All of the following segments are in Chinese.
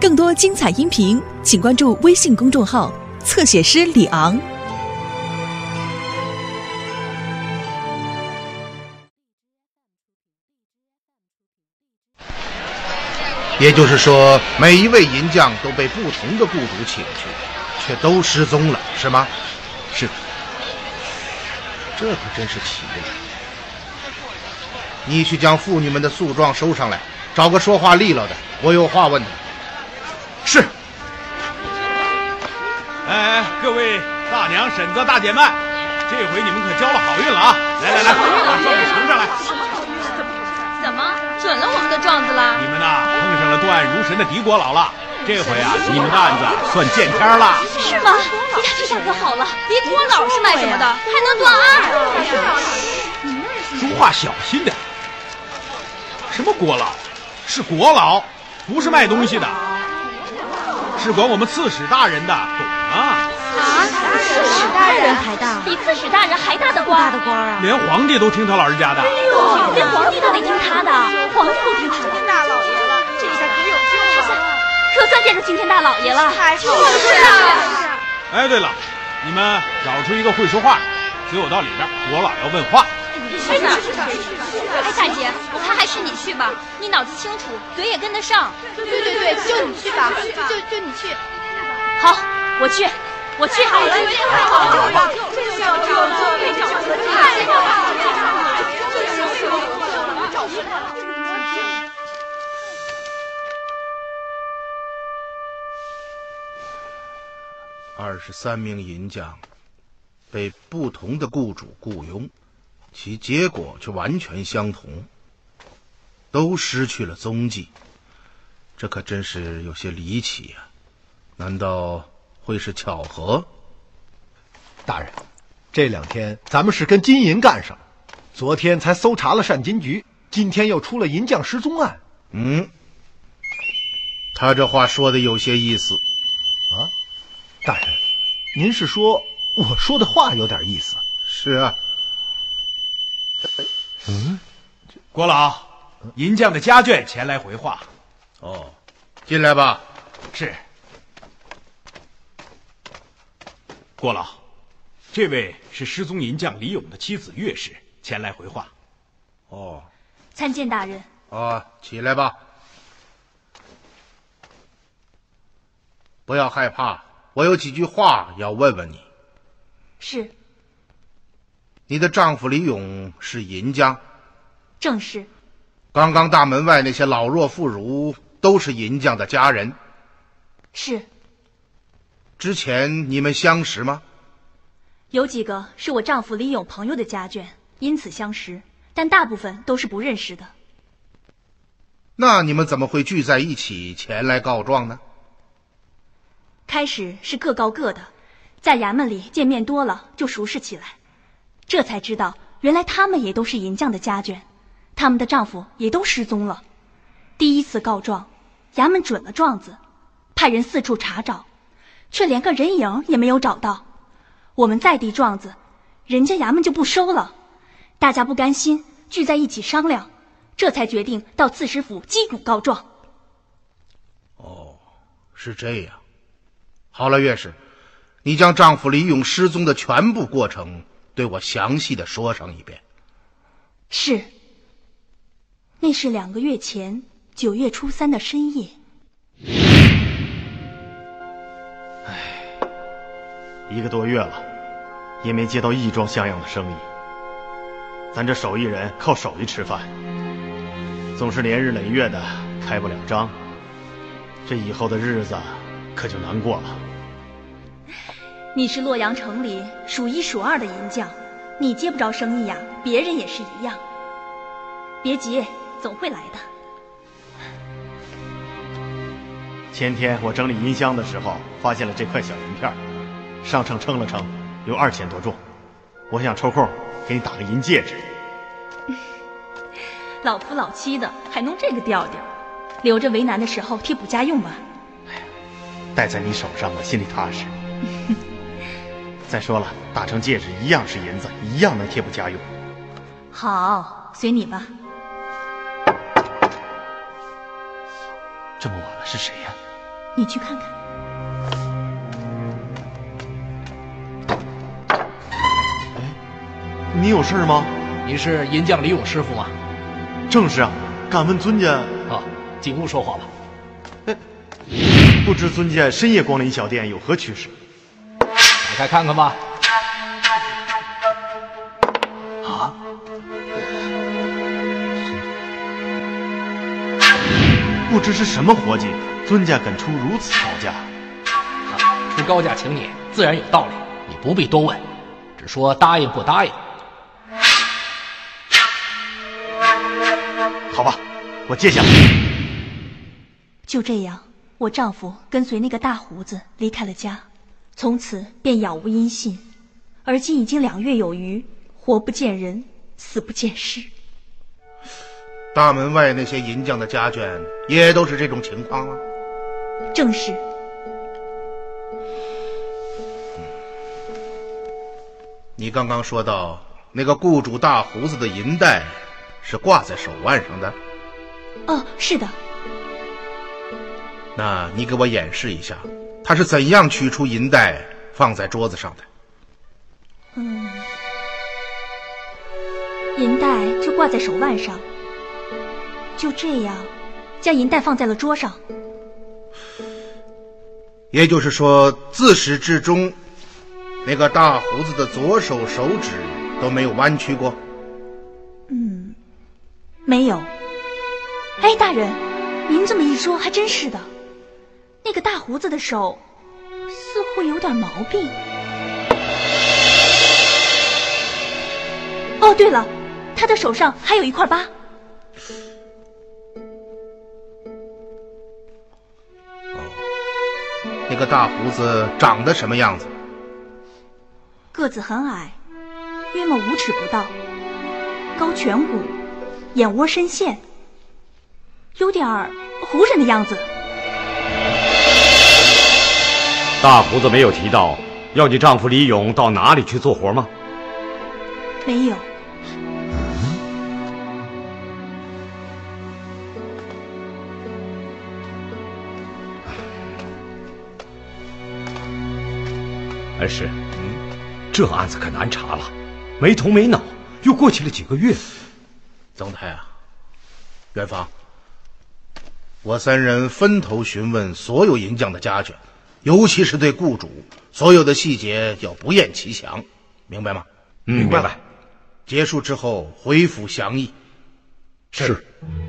更多精彩音频，请关注微信公众号“侧写师李昂”。也就是说，每一位银匠都被不同的雇主请去，却都失踪了，是吗？是。这可真是奇了。你去将妇女们的诉状收上来，找个说话利落的，我有话问他。是。哎哎，各位大娘、婶子、大姐们，这回你们可交了好运了啊！来来来，把状子呈上来。怎么怎么准了我们的状子了？你们呐碰上了断案如神的狄国老了，这回啊你们的案子算见天了。是吗？一大这下可好了，狄国老是卖什么的？还能断案？说话小心点。什么国老？是国老，不是卖东西的，是管我们刺史大人的，懂吗？啊，刺史大人还大，比刺史大人还大的官，大的官啊！连皇帝都听他老人家的。哎呦，连皇帝都得听他的，皇帝都听他的。大老爷了，这下可有救了，可算见着青天大老爷了。就是啊。哎，对了，你们找出一个会说话的，随我到里边，我老要问话。是的，是的，哎，大姐，我看还是你去吧，你脑子清楚，嘴也跟得上。对对对，就你去吧，就就你去。好，我去，我去。好了，太好了，这就找着了，太好了，太好了，找出来了。二十三名银匠被不同的雇主雇佣，其结果却完全相同，都失去了踪迹。这可真是有些离奇呀！难道会是巧合？大人，这两天咱们是跟金银干上了，昨天才搜查了善金局，今天又出了银匠失踪案。嗯，他这话说的有些意思。啊，大人，您是说我说的话有点意思？是啊。嗯，郭老，银匠的家眷前来回话。哦，进来吧。是。郭老，这位是失踪银匠李勇的妻子岳氏，前来回话。哦，参见大人。啊，起来吧。不要害怕，我有几句话要问问你。是。你的丈夫李勇是银匠？正是。刚刚大门外那些老弱妇孺都是银匠的家人？是。之前你们相识吗？有几个是我丈夫李勇朋友的家眷，因此相识，但大部分都是不认识的。那你们怎么会聚在一起前来告状呢？开始是各告各的，在衙门里见面多了就熟识起来，这才知道原来他们也都是银匠的家眷，他们的丈夫也都失踪了。第一次告状，衙门准了状子，派人四处查找，却连个人影也没有找到。我们再递状子，人家衙门就不收了。大家不甘心，聚在一起商量，这才决定到刺史府击鼓告状。哦，是这样。好了，岳氏，你将丈夫李勇失踪的全部过程对我详细的说上一遍。是。那是两个月前九月初三的深夜。唉，一个多月了，也没接到一桩像样的生意。咱这手艺人靠手艺吃饭，总是连日累月的开不了张，这以后的日子可就难过了。你是洛阳城里数一数二的银匠，你接不着生意呀，别人也是一样。别急，总会来的。前天我整理银箱的时候，发现了这块小银片，上秤称了称，有二千多重。我想抽空给你打个银戒指。老夫老妻的，还弄这个调调，留着为难的时候贴补家用吧。哎呀，戴在你手上，我心里踏实。再说了，打成戒指一样是银子，一样能贴补家用。好，随你吧。这么晚了，是谁呀？你去看看。你有事吗？你是银匠李勇师傅吗？正是啊，敢问尊家？啊，进屋说话吧。哎，不知尊家深夜光临小店有何驱使？打开看看吧。啊？不知是什么活计，尊家敢出如此高价？啊，出高价请你，自然有道理，你不必多问，只说答应不答应。好吧，我接下。就这样，我丈夫跟随那个大胡子离开了家，从此便杳无音信，而今已经两月有余，活不见人，死不见尸。大门外那些银匠的家眷也都是这种情况吗？正是。你刚刚说到那个雇主大胡子的银带。是挂在手腕上的。哦，是的。那你给我演示一下，他是怎样取出银袋放在桌子上的？嗯，银袋就挂在手腕上，就这样，将银袋放在了桌上。也就是说，自始至终，那个大胡子的左手手指都没有弯曲过。嗯没有。哎，大人，您这么一说，还真是的。那个大胡子的手似乎有点毛病。哦，对了，他的手上还有一块疤。哦，那个大胡子长得什么样子？个子很矮，约莫五尺不到，高颧骨。眼窝深陷，有点儿胡人的样子。大胡子没有提到要你丈夫李勇到哪里去做活吗？没有。恩师，这案子可难查了，没头没脑，又过去了几个月。曾太啊，元芳，我三人分头询问所有银匠的家眷，尤其是对雇主，所有的细节要不厌其详，明白吗？明白。结束之后回府详议。是。元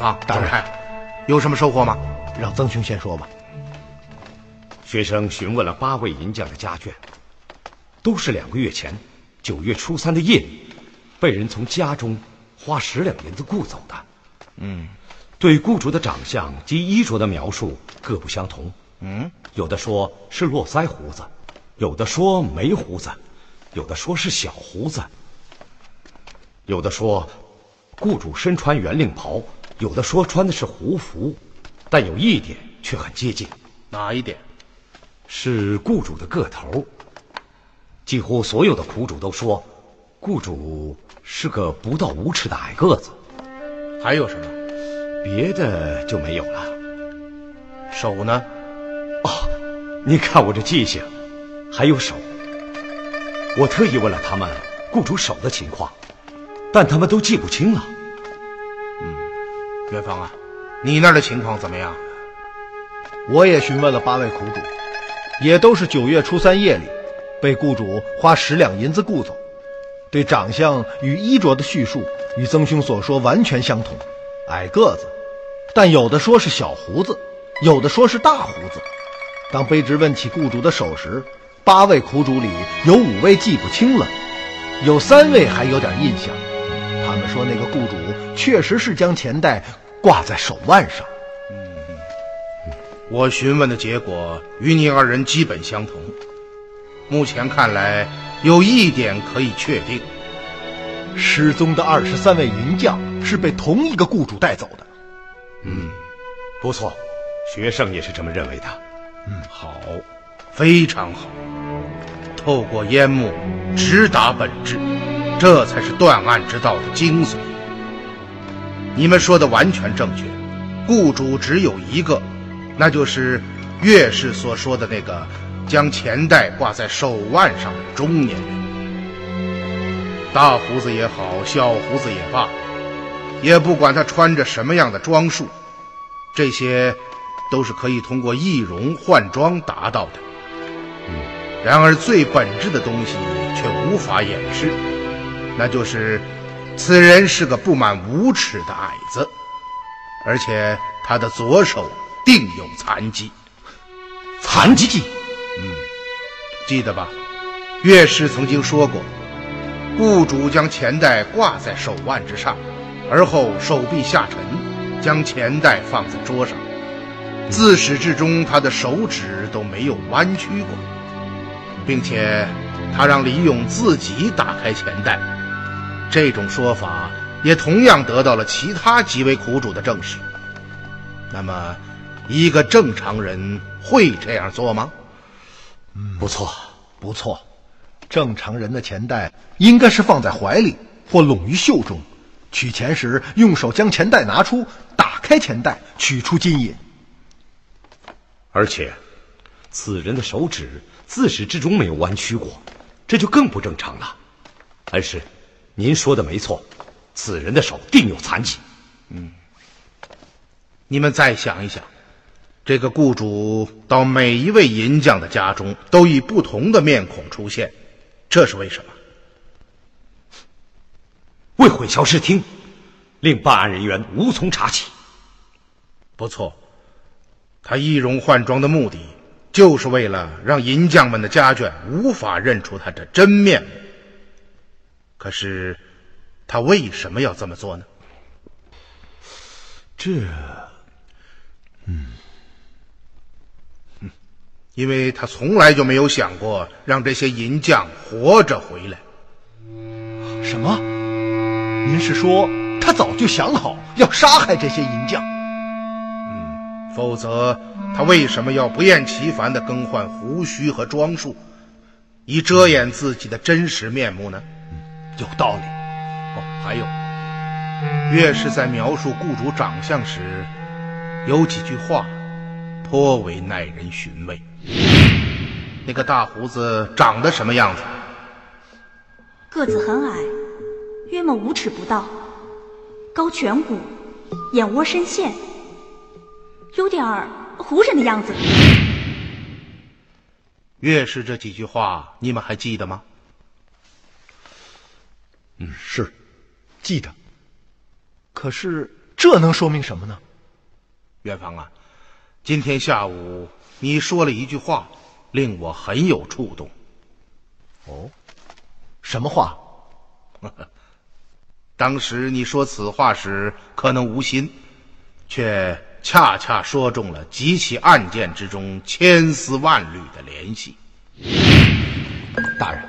芳，大人，有什么收获吗？让曾兄先说吧。学生询问了八位银匠的家眷，都是两个月前九月初三的夜里，被人从家中花十两银子雇走的。嗯，对雇主的长相及衣着的描述各不相同。嗯，有的说是络腮胡子，有的说没胡子，有的说是小胡子，有的说雇主身穿圆领袍。有的说穿的是胡服，但有一点却很接近。哪一点？是雇主的个头。几乎所有的苦主都说，雇主是个不到五尺的矮个子。还有什么？别的就没有了。手呢？哦，你看我这记性，还有手。我特意问了他们雇主手的情况，但他们都记不清了。元芳啊，你那儿的情况怎么样？我也询问了八位苦主，也都是九月初三夜里，被雇主花十两银子雇走。对长相与衣着的叙述与曾兄所说完全相同，矮个子，但有的说是小胡子，有的说是大胡子。当卑职问起雇主的手时，八位苦主里有五位记不清了，有三位还有点印象。说那个雇主确实是将钱袋挂在手腕上。嗯我询问的结果与你二人基本相同。目前看来，有一点可以确定：失踪的二十三位银匠是被同一个雇主带走的。嗯，不错，学生也是这么认为的。嗯，好，非常好。透过烟幕直达本质，这才是断案之道的精髓。你们说的完全正确，雇主只有一个。那就是岳氏所说的那个将钱袋挂在手腕上的中年人，大胡子也好，小胡子也罢，也不管他穿着什么样的装束，这些都是可以通过易容换装达到的。然而最本质的东西却无法掩饰，那就是此人是个不满五尺的矮子，而且他的左手。定有残疾，残疾。嗯，记得吧？乐师曾经说过，雇主将钱袋挂在手腕之上，而后手臂下沉，将钱袋放在桌上，自始至终他的手指都没有弯曲过，并且他让李勇自己打开钱袋。这种说法也同样得到了其他几位苦主的证实。那么。一个正常人会这样做吗？嗯，不错，不错。正常人的钱袋应该是放在怀里或拢于袖中，取钱时用手将钱袋拿出，打开钱袋取出金银。而且，此人的手指自始至终没有弯曲过，这就更不正常了。恩师，您说的没错，此人的手定有残疾。嗯，你们再想一想。这个雇主到每一位银匠的家中，都以不同的面孔出现，这是为什么？为混淆视听，令办案人员无从查起。不错，他易容换装的目的，就是为了让银匠们的家眷无法认出他的真面目。可是，他为什么要这么做呢？这，嗯。因为他从来就没有想过让这些银匠活着回来。什么？您是说他早就想好要杀害这些银匠？嗯，否则他为什么要不厌其烦地更换胡须和装束，以遮掩自己的真实面目呢？有道理。哦，还有，越是在描述雇主长相时，有几句话颇为耐人寻味。那个大胡子长得什么样子？个子很矮，约莫五尺不到，高颧骨，眼窝深陷，有点儿胡人的样子。越是这几句话，你们还记得吗？嗯，是，记得。可是这能说明什么呢？元芳啊，今天下午。你说了一句话，令我很有触动。哦，什么话？当时你说此话时，可能无心，却恰恰说中了几起案件之中千丝万缕的联系。大人，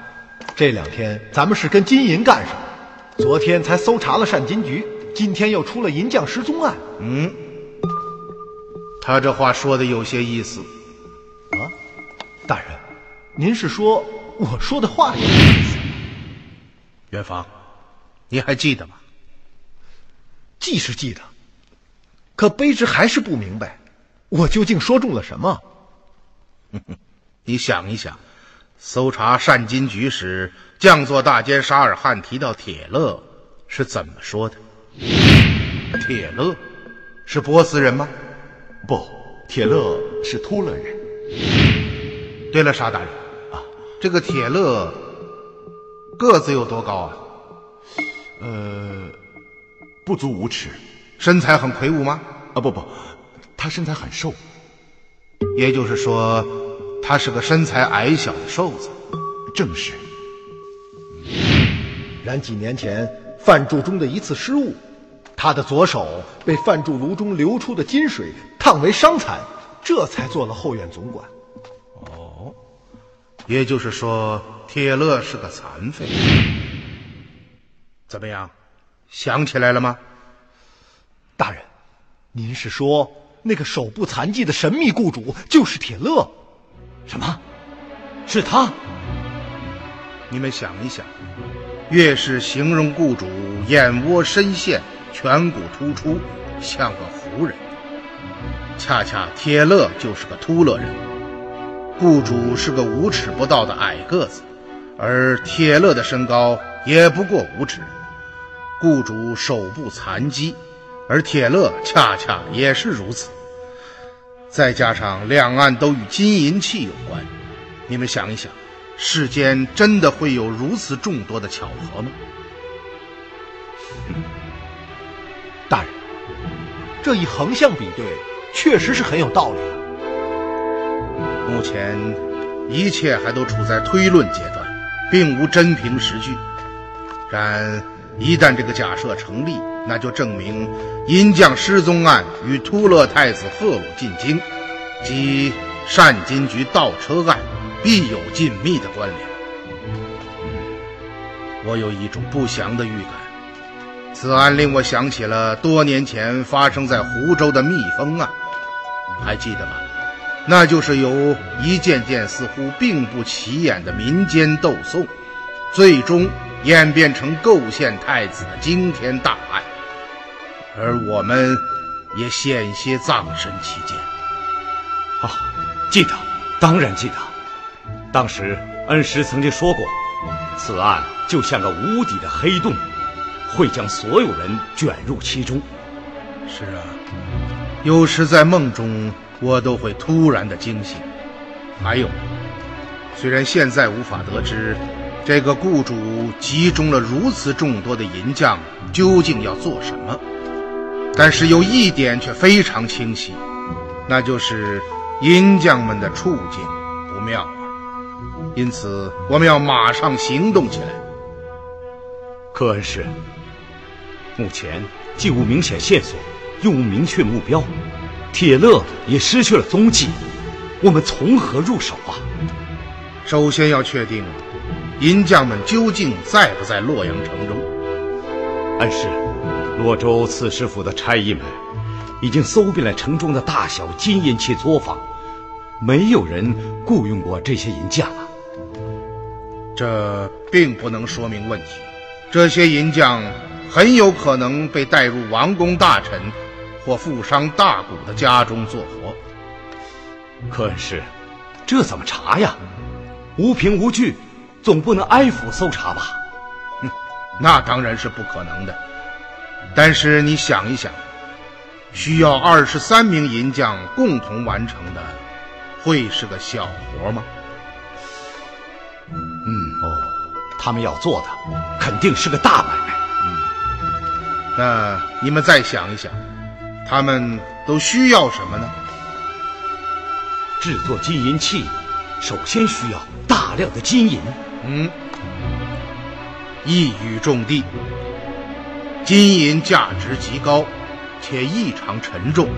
这两天咱们是跟金银干上，昨天才搜查了善金局，今天又出了银匠失踪案。嗯，他这话说的有些意思。啊大人，您是说我说的话有意思？元芳，你还记得吗？记是记得，可卑职还是不明白，我究竟说中了什么？你想一想，搜查善金局时，将作大监沙尔汗提到铁勒是怎么说的？铁勒是波斯人吗？不，铁勒是突勒人。对了，沙大人啊，这个铁勒个子有多高啊？呃，不足五尺。身材很魁梧吗？啊，不不，他身材很瘦。也就是说，他是个身材矮小的瘦子。正是。然几年前范铸中的一次失误，他的左手被范铸炉中流出的金水烫为伤残，这才做了后院总管。哦，也就是说，铁勒是个残废。怎么样，想起来了吗？大人，您是说那个手部残疾的神秘雇主就是铁勒？什么？是他？你们想一想，越是形容雇主眼窝深陷、颧骨突出，像个胡人，恰恰铁勒就是个秃勒人。雇主是个五尺不到的矮个子，而铁勒的身高也不过五尺。雇主手部残疾。而铁勒恰恰也是如此，再加上两岸都与金银器有关，你们想一想，世间真的会有如此众多的巧合吗？大人，这一横向比对确实是很有道理啊。目前一切还都处在推论阶段，并无真凭实据，然。一旦这个假设成立，那就证明银匠失踪案与突勒太子赫鲁进京及单金局盗车案必有紧密的关联。我有一种不祥的预感，此案令我想起了多年前发生在湖州的蜜蜂案，还记得吗？那就是由一件件似乎并不起眼的民间斗讼，最终。演变成构陷太子的惊天大案，而我们也险些葬身其间。啊，记得，当然记得。当时恩师曾经说过，此案就像个无底的黑洞，会将所有人卷入其中。是啊，有时在梦中，我都会突然的惊醒。还有，虽然现在无法得知。这个雇主集中了如此众多的银匠，究竟要做什么？但是有一点却非常清晰，那就是银匠们的处境不妙啊！因此，我们要马上行动起来。科恩师，目前既无明显线索，又无明确目标，铁勒也失去了踪迹，我们从何入手啊？首先要确定。银匠们究竟在不在洛阳城中？恩师，洛州刺史府的差役们已经搜遍了城中的大小金银器作坊，没有人雇佣过这些银匠啊。这并不能说明问题。这些银匠很有可能被带入王公大臣或富商大贾的家中做活。可是，这怎么查呀？无凭无据。总不能挨府搜查吧？哼，那当然是不可能的。但是你想一想，需要二十三名银匠共同完成的，会是个小活吗？嗯，哦，他们要做的肯定是个大买卖。嗯，那你们再想一想，他们都需要什么呢？制作金银器，首先需要大量的金银。嗯，一语中的。金银价值极高，且异常沉重，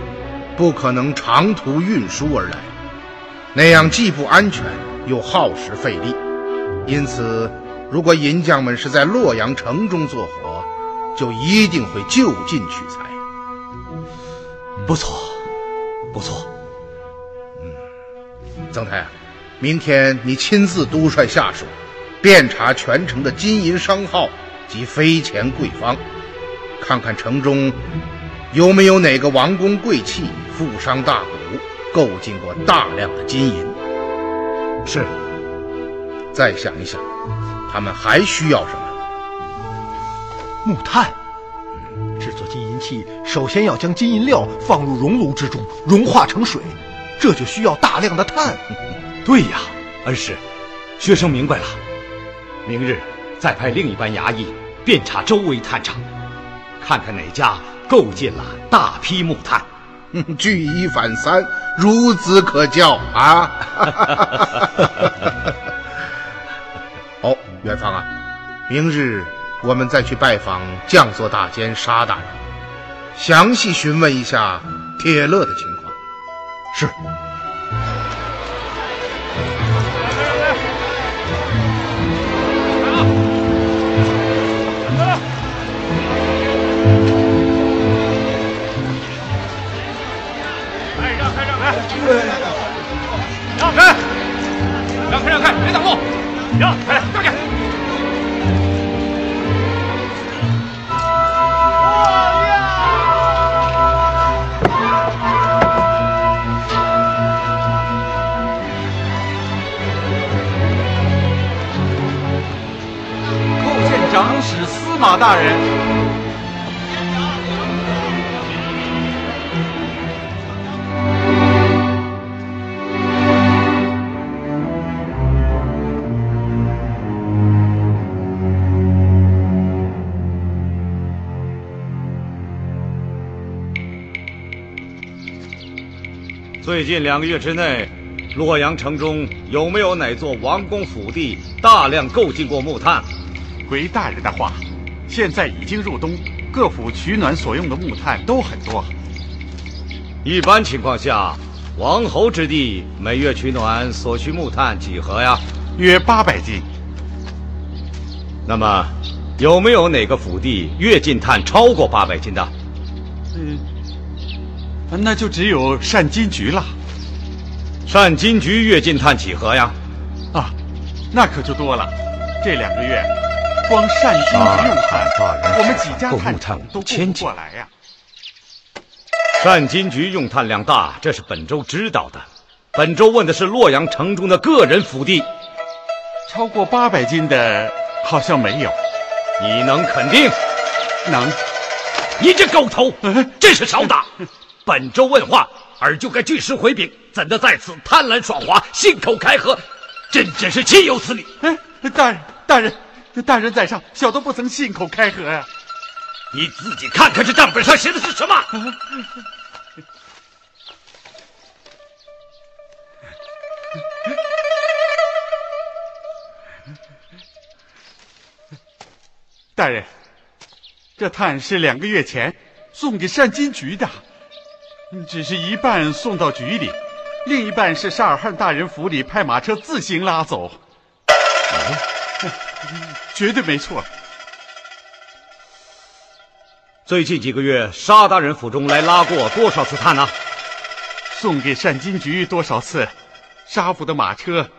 不可能长途运输而来，那样既不安全又耗时费力。因此，如果银匠们是在洛阳城中做活，就一定会就近取材。不错，不错。嗯，曾太，明天你亲自督率下属。遍查全城的金银商号及飞钱贵方，看看城中有没有哪个王公贵戚、富商大贾购进过大量的金银。是。再想一想，他们还需要什么？木炭。制作金银器首先要将金银料放入熔炉之中，融化成水，这就需要大量的碳。对呀，恩师，学生明白了。明日再派另一班衙役遍查周围炭厂，看看哪家购进了大批木炭。举一反三，孺子可教啊！哦，元芳啊，明日我们再去拜访将作大监沙大人，详细询问一下铁勒的情况。是。挡路！让开！让开！叩见长史司马大人。最近两个月之内，洛阳城中有没有哪座王公府邸大量购进过木炭？回大人的话，现在已经入冬，各府取暖所用的木炭都很多。一般情况下，王侯之地每月取暖所需木炭几何呀？约八百斤。那么，有没有哪个府邸月进炭超过八百斤的？嗯。那就只有善金局了。善金局月进炭几何呀？啊，那可就多了。这两个月，光善金局用炭，我们几家炭厂都顾不过来呀。善金局用炭量大，这是本州知道的。本州问的是洛阳城中的个人府地，超过八百斤的，好像没有。你能肯定？能。你这狗头，真是少打！本州问话，尔就该据实回禀，怎的在此贪婪耍滑、信口开河？真真是岂有此理！哎，大人，大人，大人在上，小的不曾信口开河呀。你自己看看这账本上写的是什么？大人，这炭是两个月前送给善金局的。只是一半送到局里，另一半是沙尔汗大人府里派马车自行拉走。绝对没错。最近几个月，沙大人府中来拉过多少次炭呢？送给善金局多少次，沙府的马车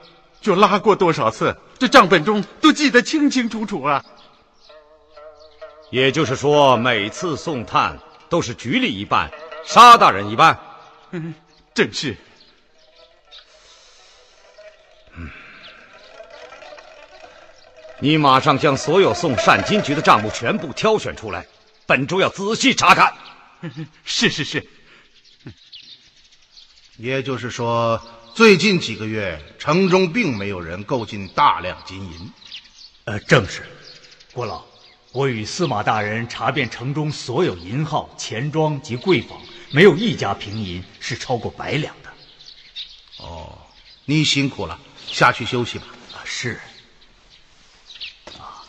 就拉过多少次，这账本中都记得清清楚楚啊。也就是说，每次送炭都是局里一半。沙大人一般，嗯，正是。嗯，你马上将所有送善金局的账目全部挑选出来，本州要仔细查看。是是是。也就是说，最近几个月城中并没有人购进大量金银。呃，正是。郭老，我与司马大人查遍城中所有银号、钱庄及柜坊。没有一家平银是超过百两的。哦，你辛苦了，下去休息吧。啊，是。啊，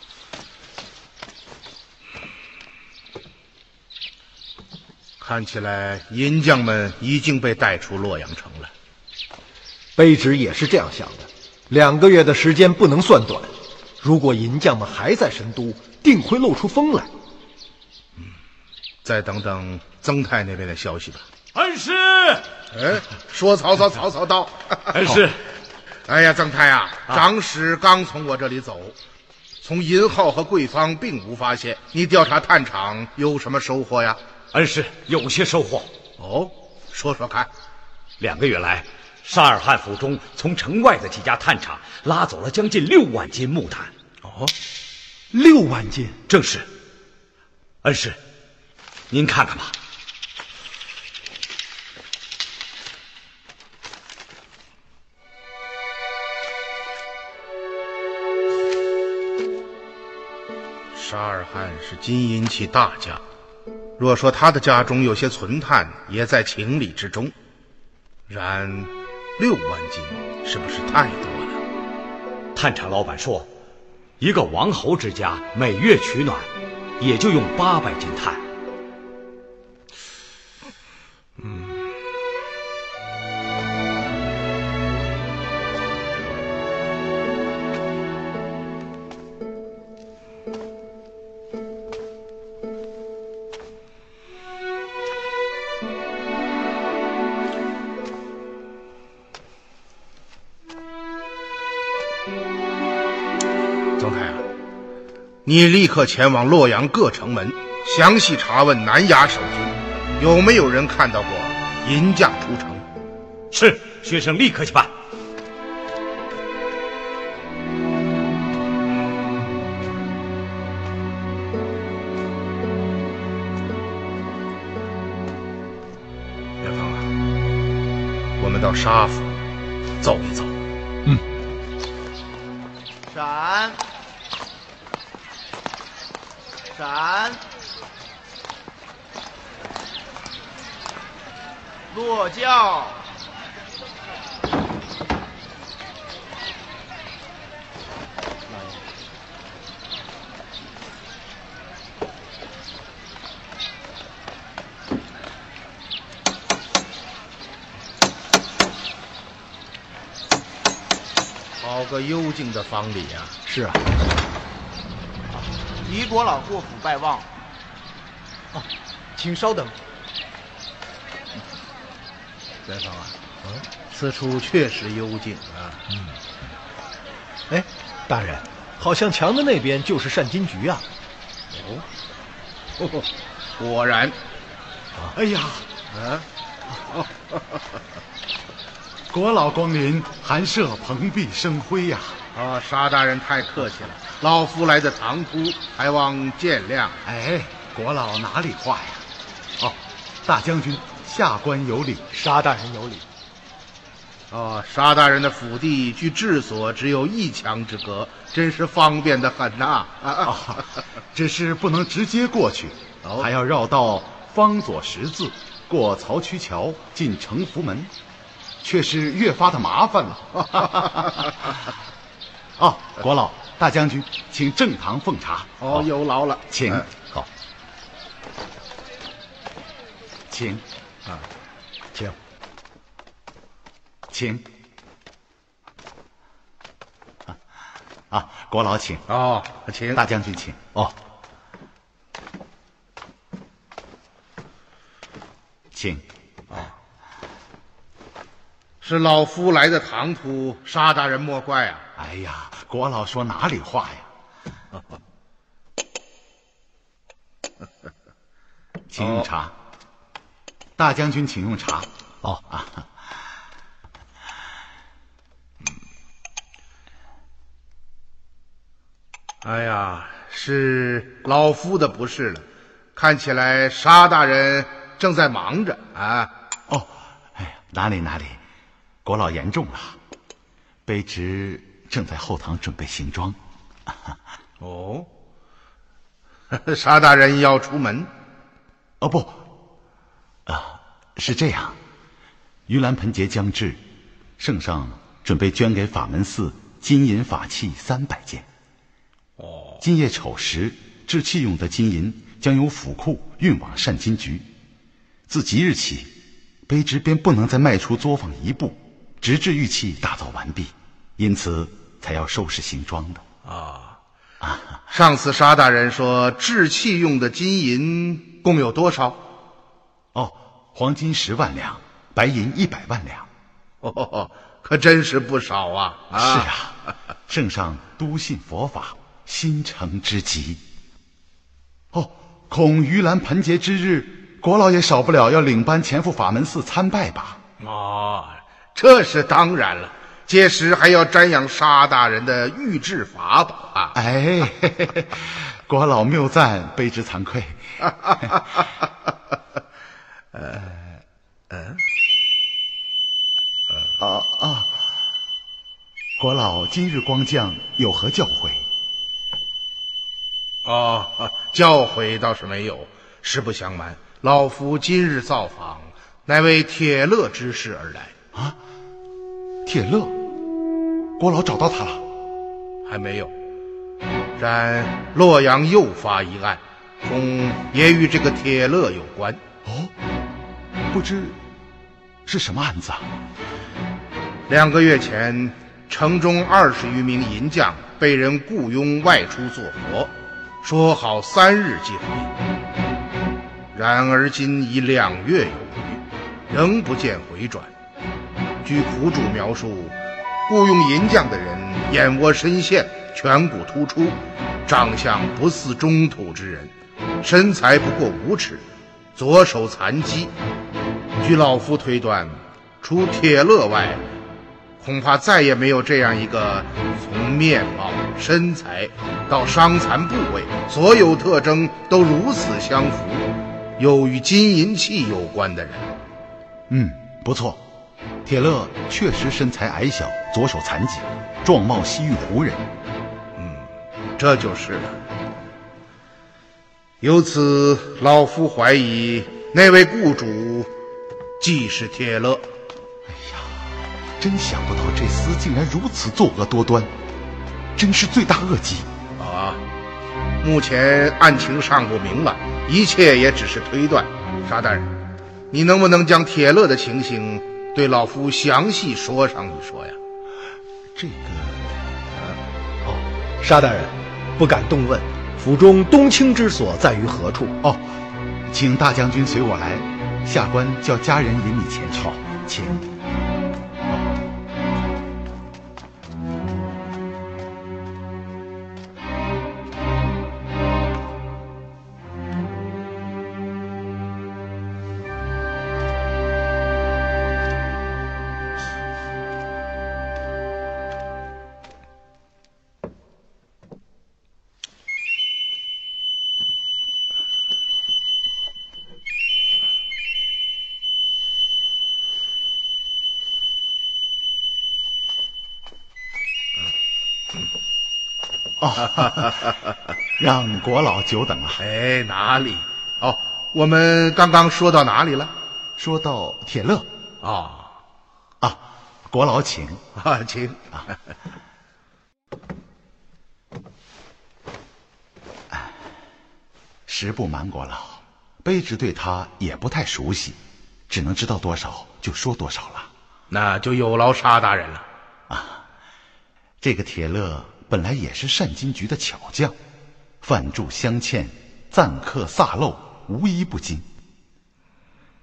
看起来银匠们已经被带出洛阳城了。卑职也是这样想的。两个月的时间不能算短，如果银匠们还在神都，定会露出风来。嗯，再等等。曾太那边的消息吧。恩师，哎，说曹操，曹操到。恩师，哎呀，曾太啊，长史刚从我这里走，从银号和贵方并无发现。你调查探厂有什么收获呀？恩师有些收获。哦，说说看。两个月来，沙尔汉府中从城外的几家探厂拉走了将近六万斤木炭。哦，六万斤，正是。恩师，您看看吧。沙尔汗是金银器大家。若说他的家中有些存碳也在情理之中。然六万斤是不是太多了？炭厂老板说一个王侯之家每月取暖也就用八百斤炭你立刻前往洛阳各城门，详细查问南衙守军，有没有人看到过银匠出城。是，学生立刻去办。元芳啊，我们到沙府走一走。闪！落轿！好个幽静的房里呀、是啊，李国老过府拜望。请稍等。元芳啊，嗯此处确实幽静啊。嗯哎，大人，好像墙的那边就是善金局啊。哦，果然。哎呀，啊，国老光临，寒舍蓬荜生辉呀、啊，沙大人太客气了，老夫来的唐突，还望见谅。哎，国老哪里话呀？哦，大将军下官有礼，沙大人有礼。哦，沙大人的府邸距治所只有一墙之隔，真是方便的很呐、啊。啊，只是不能直接过去，哦还要绕道方左十字，过曹渠桥，进城福门，却是越发的麻烦了。哦，国老大将军，请正堂奉茶。哦，有劳了，请嗯好，请啊，请。请。啊啊，国老请，哦，请大将军请。哦，请。是老夫来的唐突，沙大人莫怪啊。哎呀，国老说哪里话呀？请用茶，大将军请用茶。哦啊，哎呀，是老夫的不是了，看起来沙大人正在忙着啊。哦，哎呀，哪里哪里，国老言重了。卑职正在后堂准备行装。哦，沙大人要出门？哦不，啊，是这样，盂兰盆节将至，圣上准备捐给法门寺金银法器三百件。哦，今夜丑时，制器用的金银将由府库运往善金局。自即日起，卑职便不能再迈出作坊一步，直至玉器打造完毕，因此才要收拾行装的。啊啊，上次沙大人说制器用的金银共有多少？哦，黄金十万两，白银一百万两。哦，可真是不少啊！啊是啊，圣上笃信佛法，心诚之极。哦，恐盂兰盆节之日，国老也少不了要领班前赴法门寺参拜吧？哦，这是当然了。届时还要瞻仰沙大人的御制法宝啊！哎，嘿嘿嘿国老谬赞，卑职惭愧。呃，嗯，啊啊！国老今日光降，有何教诲？哦，教诲倒是没有。实不相瞒，老夫今日造访，乃为铁勒之事而来。啊，铁勒，郭老找到他了？还没有。然洛阳又发一案，恐也与这个铁勒有关。哦，不知是什么案子啊？两个月前，城中二十余名银匠被人雇佣外出做活，说好三日即回。然而今已两月有余，仍不见回转。据苦主描述，雇佣银匠的人眼窝深陷，颧骨突出，长相不似中土之人，身材不过五尺，左手残疾。据老夫推断，除铁勒外，恐怕再也没有这样一个从面貌、身材到伤残部位，所有特征都如此相符，又与金银器有关的人。嗯，不错，铁勒确实身材矮小，左手残疾，状貌西域胡人。嗯，这就是了。由此，老夫怀疑那位雇主既是铁勒。哎呀真想不到这厮竟然如此作恶多端，真是罪大恶极啊！目前案情尚不明朗，一切也只是推断。沙大人，你能不能将铁勒的情形对老夫详细说上一说呀？这个……哦，沙大人，不敢动问，府中冬青之所在于何处？哦，请大将军随我来，下官叫家人引你前去。好，请。哦，让国老久等了。哎，哪里？哦，我们刚刚说到哪里了？说到铁勒。啊啊，国老请啊，请啊。实不瞒国老，卑职对他也不太熟悉，只能知道多少就说多少了。那就有劳沙大人了。啊，这个铁勒。本来也是善金局的巧匠，范筑镶嵌、錾刻飒漏，无一不精。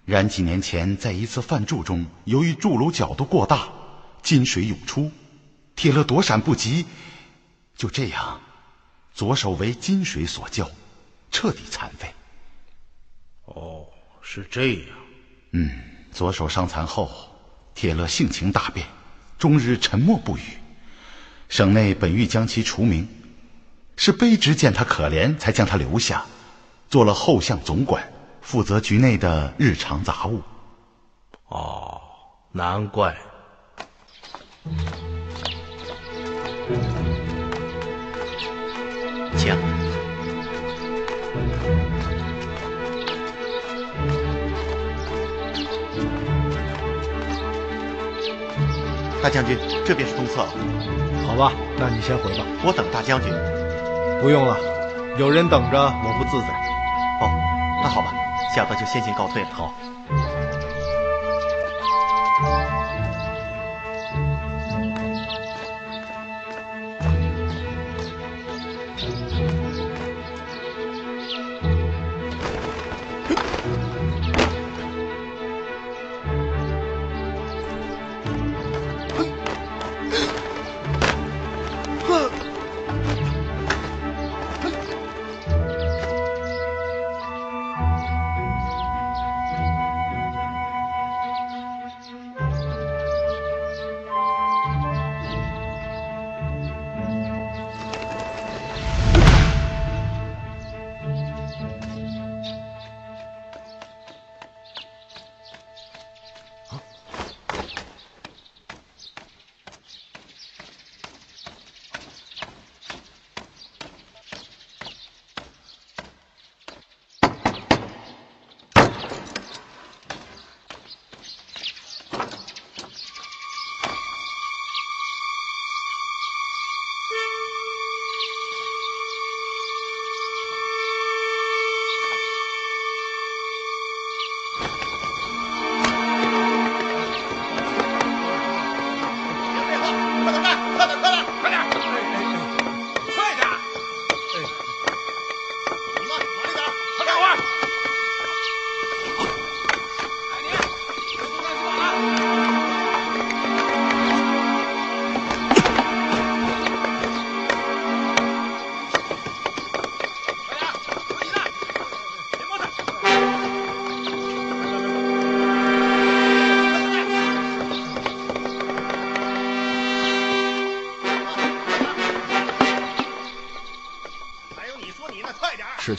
然几年前在一次范筑中，由于铸炉角度过大，金水涌出，铁勒躲闪不及，就这样，左手为金水所浇，彻底残废。哦，是这样。嗯，左手伤残后，铁勒性情大变，终日沉默不语。省内本欲将其除名，是卑职见他可怜，才将他留下，做了后巷总管，负责局内的日常杂物。哦，难怪。请。大将军，这便是东侧。好吧，那你先回吧。我等大将军。不用了，有人等着，我不自在。哦，那好吧，小的就先行告退了。好。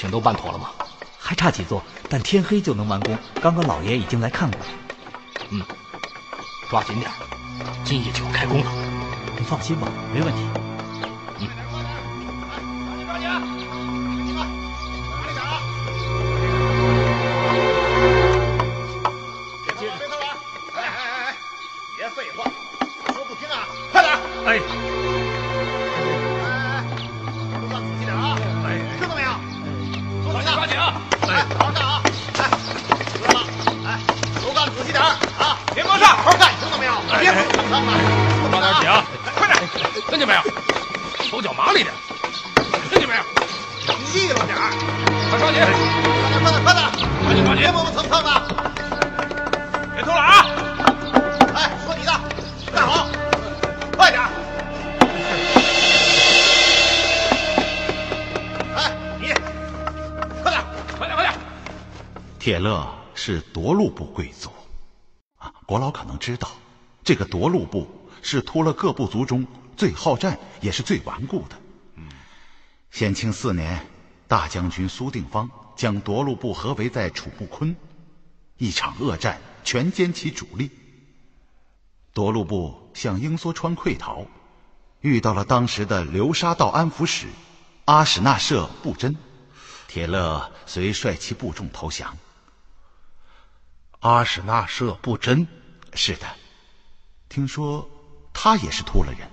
情都办妥了吗？还差几座，但天黑就能完工。刚刚老爷已经来看过了。嗯，抓紧点，今夜就要开工了。你放心吧，没问题。嗯。抓紧，抓紧，你们哪里打？别别别玩！哎哎哎哎，别废话，说不听啊！快点！哎。别碰上了，抓点紧啊！快点，听见没有？手脚麻利点，听见没有？利落点，快抓紧！快点，快点，快点！抓紧抓紧！别磨磨蹭蹭的，别偷懒啊！哎，说你的，干好，快点！哎，你，快点，快点，快点！铁勒是夺路部贵族，啊，国老可能知道，这个夺路部是突勒各部族中最好战也是最顽固的。嗯，显庆四年，大将军苏定方将夺路部合围在楚木坤，一场恶战全歼其主力。夺路部向英梭川溃逃，遇到了当时的流沙道安抚使阿史那舍布真，铁勒遂率其部众投降。阿史那舍布真，是的，听说他也是突了人。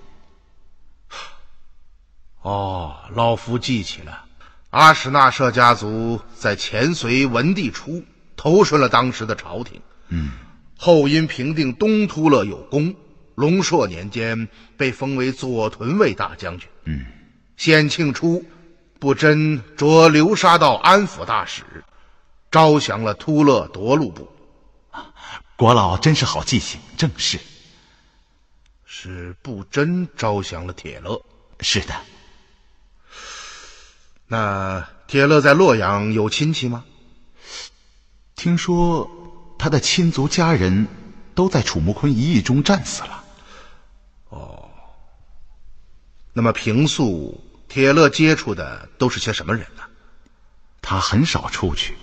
哦，老夫记起了，阿史那舍家族在前隋文帝初投顺了当时的朝廷，嗯，后因平定东突勒有功，龙朔年间被封为左屯卫大将军。嗯，显庆初，布真着流沙道安抚大使，招降了突勒夺路部。国老真是好记性，正是。是不真招降了铁勒。是的。那铁勒在洛阳有亲戚吗？听说他的亲族家人都在楚木坤一役中战死了。哦。那么平素铁勒接触的都是些什么人呢？他很少出去，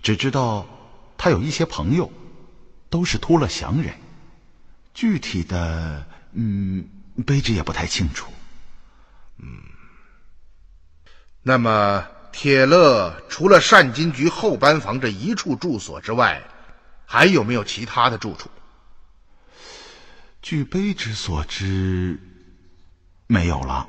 只知道他有一些朋友，都是突了降人。具体的，嗯，卑职也不太清楚。嗯。那么，铁勒除了善金局后班房这一处住所之外，还有没有其他的住处？据卑职所知，没有了。